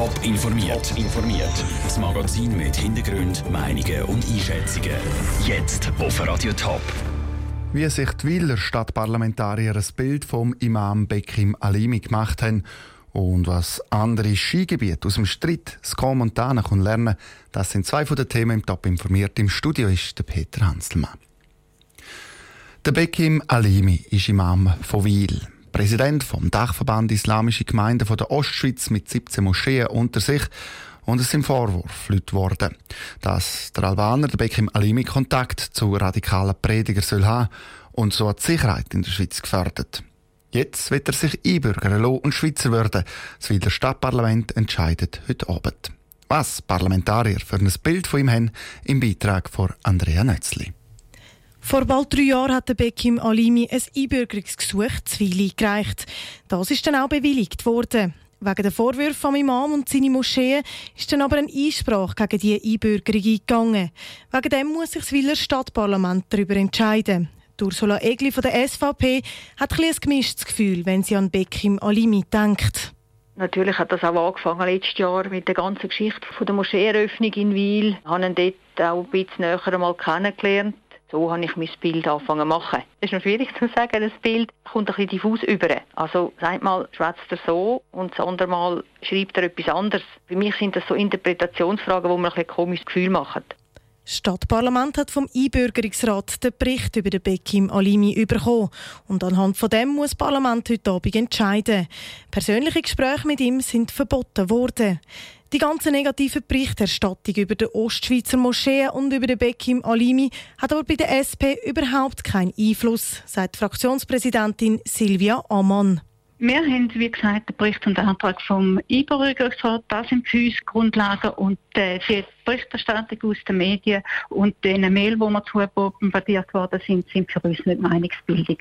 Top informiert. informiert. Das Magazin mit Hintergrund, Meinungen und Einschätzungen. Jetzt auf Radio Top. Wie sich die Wieler Stadtparlamentarier ein Bild vom Imam Bekim Alimi gemacht haben und was andere Skigebiete aus dem Streit, Ska Montana lernen das sind zwei von den Themen im Top informiert. Im Studio ist der Peter Hanselmann. Der Bekim Alimi ist Imam von Wiel. Präsident vom Dachverband Islamische Gemeinden von der Ostschweiz mit 17 Moscheen unter sich und es sind Vorwürfe worden, dass der Albaner, der Bekim Alimi, Kontakt zu radikalen Predigern soll haben und so hat die Sicherheit in der Schweiz gefördert. Jetzt wird er sich einbürgern lassen und Schweizer werden. Das Wieler Stadtparlament entscheidet heute Abend. Was Parlamentarier für ein Bild von ihm haben, im Beitrag von Andrea Nötzli. Vor bald drei Jahren hat der Bekim Alimi ein Einbürgerungsgesuch Zwili eingereicht. Das ist dann auch bewilligt worden. Wegen der Vorwürfe am Imam und seine Moscheen ist dann aber ein Einsprache gegen die Einbürgerung eingegangen. Wegen dem muss sich das Wieler Stadtparlament darüber entscheiden. Ursula Egli von der SVP hat ein, ein gemischtes Gefühl, wenn sie an Bekim Alimi denkt. Natürlich hat das auch angefangen letztes Jahr mit der ganzen Geschichte von der Moscheeeröffnung in Wiel. Ich habe ihn dort auch ein bisschen näher einmal kennengelernt. So habe ich mein Bild angefangen zu machen. Es ist noch schwierig zu sagen, das Bild kommt ein bisschen diffus über. Also, sagt mal, schwätzt er so und das andere Mal schreibt er etwas anderes. Für mich sind das so Interpretationsfragen, die mir ein, ein komisches Gefühl machen. Das Stadtparlament hat vom Einbürgerungsrat den Bericht über den Bekim Alimi bekommen. Und anhand von dem muss das Parlament heute Abend entscheiden. Persönliche Gespräche mit ihm sind verboten worden. Die ganze negative Berichterstattung über die Ostschweizer Moschee und über den Bekim Alimi hat aber bei der SP überhaupt keinen Einfluss, sagt Fraktionspräsidentin Silvia Ammann. Wir haben, wie gesagt, den Bericht und den Antrag vom Einbürgerungsrat. Das sind für uns Grundlagen und äh, die Berichterstattung aus den Medien und die Mail, die wir zu bombardiert worden sind, sind für uns nicht Meinungsbildung.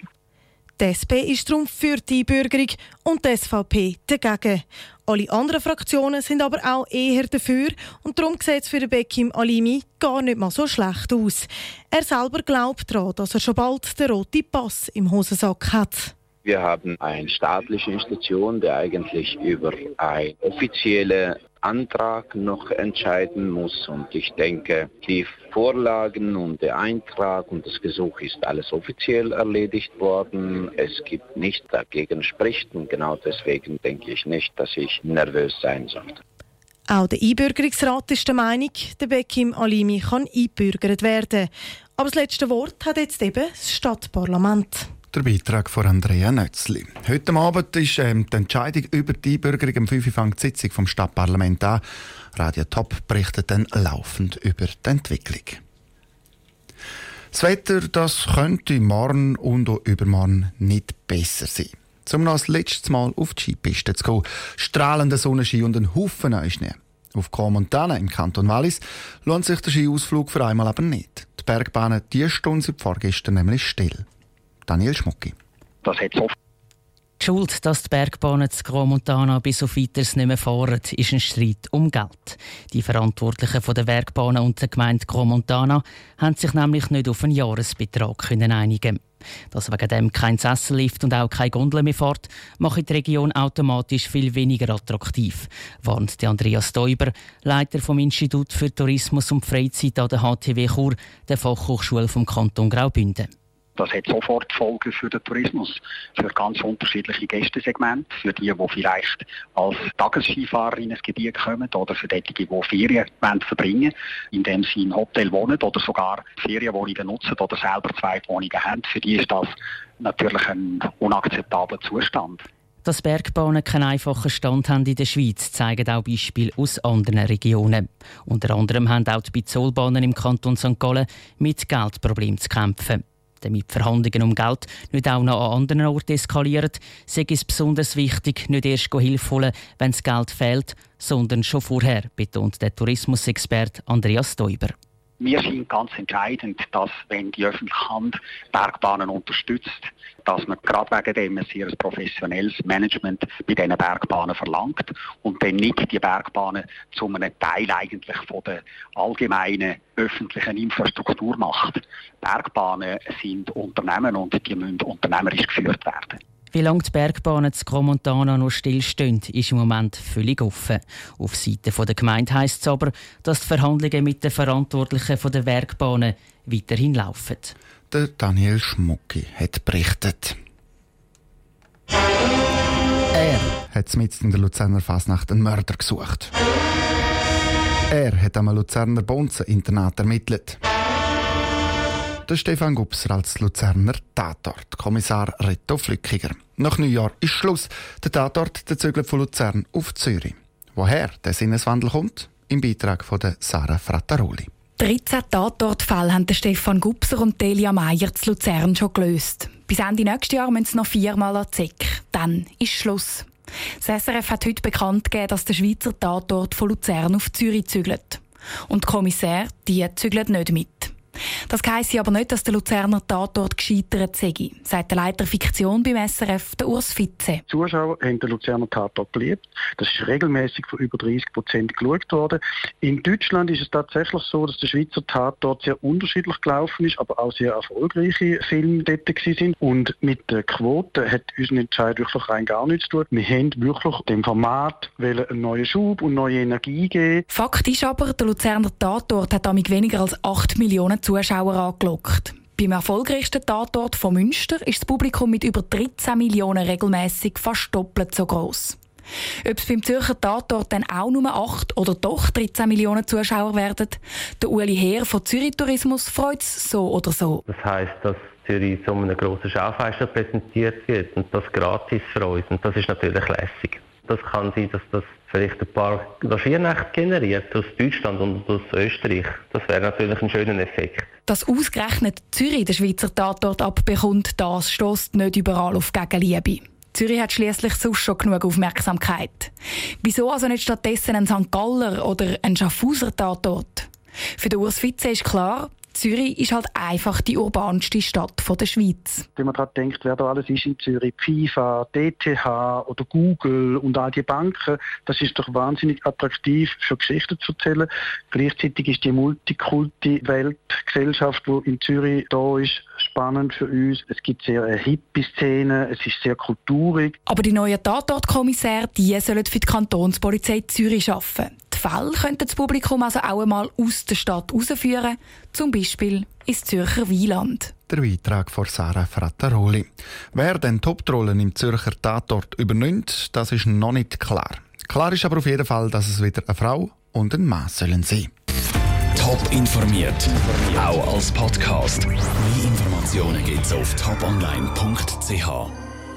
Die SP ist darum für die Einbürgerung und die SVP dagegen. Alle anderen Fraktionen sind aber auch eher dafür und darum sieht es für Bekim Alimi gar nicht mal so schlecht aus. Er selber glaubt daran, dass er schon bald den roten Pass im Hosensack hat. Wir haben eine staatliche Institution, die eigentlich über eine offizielle Antrag noch entscheiden muss. Und ich denke, die Vorlagen und der Eintrag und das Gesuch ist alles offiziell erledigt worden. Es gibt nichts dagegen spricht und genau deswegen denke ich nicht, dass ich nervös sein sollte. Auch der Einbürgerungsrat ist der Meinung, der Bekim Alimi kann einbürgert werden. Aber das letzte Wort hat jetzt eben das Stadtparlament. Der Beitrag von Andrea Nötzli. Heute Abend ist ähm, die Entscheidung über die Einbürgerung am 5 Uhr die Sitzung vom Stadtparlament an. Radio Top berichtet dann laufend über die Entwicklung. Das Wetter das könnte morgen und auch übermorgen nicht besser sein. Um noch das letzte Mal auf die Skipiste zu gehen. Strahlender Sonnenschein und ein Haufen Neuschnee. Auf Comontana im Kanton Wallis lohnt sich der Skiausflug für einmal aber nicht. Die Bergbahnen die Stunde sind vorgestern nämlich still. Daniel Schmucki. Das hat so die Schuld, dass die Bergbahnen zu Gromontana bis auf weiteres nicht mehr fahren, ist ein Streit um Geld. Die Verantwortlichen der Bergbahnen und der Gemeinde Gromontana haben sich nämlich nicht auf einen Jahresbetrag können einigen Dass wegen dem kein Sessellift und auch keine Gondel mehr fährt, macht die Region automatisch viel weniger attraktiv, warnt Andreas Däuber, Leiter vom Institut für Tourismus und Freizeit an der HTW Chur, der Fachhochschule vom Kanton Graubünden. Das hat sofort Folgen für den Tourismus, für ganz unterschiedliche Gästesegmente, für die, die vielleicht als Tagesskifahrer in ein Gebiet kommen oder für die, die Ferien verbringen indem sie im Hotel wohnen oder sogar Ferienwohnungen nutzen oder selber zwei Wohnungen haben. Für die ist das natürlich ein unakzeptabler Zustand. Dass Bergbahnen keinen einfachen Stand haben in der Schweiz, zeigen auch Beispiele aus anderen Regionen. Unter anderem haben auch die Bizolbahnen im Kanton St. Gallen mit Geldproblemen zu kämpfen damit Verhandlungen um Geld nicht auch noch an anderen Orten eskalieren, sei es besonders wichtig, nicht erst Hilfe holen, wenn das Geld fehlt, sondern schon vorher, betont der Tourismusexperte Andreas Däuber. Mir scheint ganz entscheidend, dass wenn die öffentliche Hand Bergbahnen unterstützt, dass man gerade wegen dem ein sehr professionelles Management bei diesen Bergbahnen verlangt und dann nicht die Bergbahnen zu einem Teil eigentlich von der allgemeinen öffentlichen Infrastruktur macht. Bergbahnen sind Unternehmen und die müssen unternehmerisch geführt werden. Wie lange die Bergbahnen zu Gromontana noch stillstehen, ist im Moment völlig offen. Auf Seite der Gemeinde heisst es aber, dass die Verhandlungen mit den Verantwortlichen der Bergbahnen weiterhin laufen. Der Daniel Schmucki hat berichtet. Er hat mit in der Luzerner Fasnacht einen Mörder gesucht. Er hat am Luzerner Bonzen-Internat ermittelt. Der Stefan Gubser als Luzerner Tatort. Kommissar Reto Flückiger. Nach Neujahr ist Schluss. Der Tatort der zögert von Luzern auf Zürich. Woher der Sinneswandel kommt? Im Beitrag von Sarah Frattaroli. 13 Tatortfälle haben Stefan Gubser und Delia Meyer zu Luzern schon gelöst. Bis Ende nächstes Jahr müssen sie noch viermal an Zick. Dann ist Schluss. Das SRF hat heute bekannt gegeben, dass der Schweizer Tatort von Luzern auf Zürich zügelt. Und die Kommissär, die zügelt nicht mit. Das heisst aber nicht, dass der Luzerner Tatort gescheitert sei, sagt der Leiter Fiktion beim SRF, der Urs Fitze. Die Zuschauer haben den Luzerner Tatort geliebt. Das ist regelmäßig von über 30 Prozent geschaut worden. In Deutschland ist es tatsächlich so, dass der Schweizer Tatort sehr unterschiedlich gelaufen ist, aber auch sehr erfolgreiche Filme dort sind. Und mit der Quote hat unser Entscheid wirklich rein gar nichts zu tun. Wir haben wirklich dem Format einen neuen Schub und neue Energie geben. Fakt ist aber, der Luzerner Tatort hat damit weniger als 8 Millionen Zuschauer angelockt. Beim erfolgreichsten Tatort von Münster ist das Publikum mit über 13 Millionen regelmäßig fast doppelt so groß. Ob es beim Zürcher Tatort dann auch nur 8 oder doch 13 Millionen Zuschauer werden, der Uli Heer von Zürich Tourismus freut es so oder so. Das heisst, dass Zürich so einem grossen Schaufenster präsentiert wird und das gratis für uns. Und das ist natürlich lässig. Das kann sein, dass das vielleicht ein paar Logiernächte generiert aus Deutschland und aus Österreich. Das wäre natürlich ein schöner Effekt. Dass ausgerechnet Zürich den Schweizer Tatort abbekommt, das stößt nicht überall auf Gegenliebe. Zürich hat schließlich sonst schon genug Aufmerksamkeit. Wieso also nicht stattdessen ein St. Galler oder ein Schaffhauser Tatort? Für den Urs Fitze ist klar, Zürich ist halt einfach die urbanste Stadt der Schweiz. Wenn man daran denkt, wer da alles ist in Zürich, FIFA, DTH oder Google und all die Banken, das ist doch wahnsinnig attraktiv für Geschichten zu erzählen. Gleichzeitig ist die Multikulti-Weltgesellschaft, die in Zürich da ist, spannend für uns. Es gibt sehr eine hippe Szene, es ist sehr kulturig. Aber die neuen Tatortkommissäre, die sollen für die Kantonspolizei Zürich arbeiten. Fälle könnte das Publikum also auch einmal aus der Stadt rausführen, zum Beispiel ins Zürcher Wieland. Der Beitrag von Sarah Frattaroli. Wer den Top-Rollen im Zürcher Tatort übernimmt, das ist noch nicht klar. Klar ist aber auf jeden Fall, dass es wieder eine Frau und ein Mann sollen sein. Top informiert, auch als Podcast. Mehr Informationen gibt's auf toponline.ch.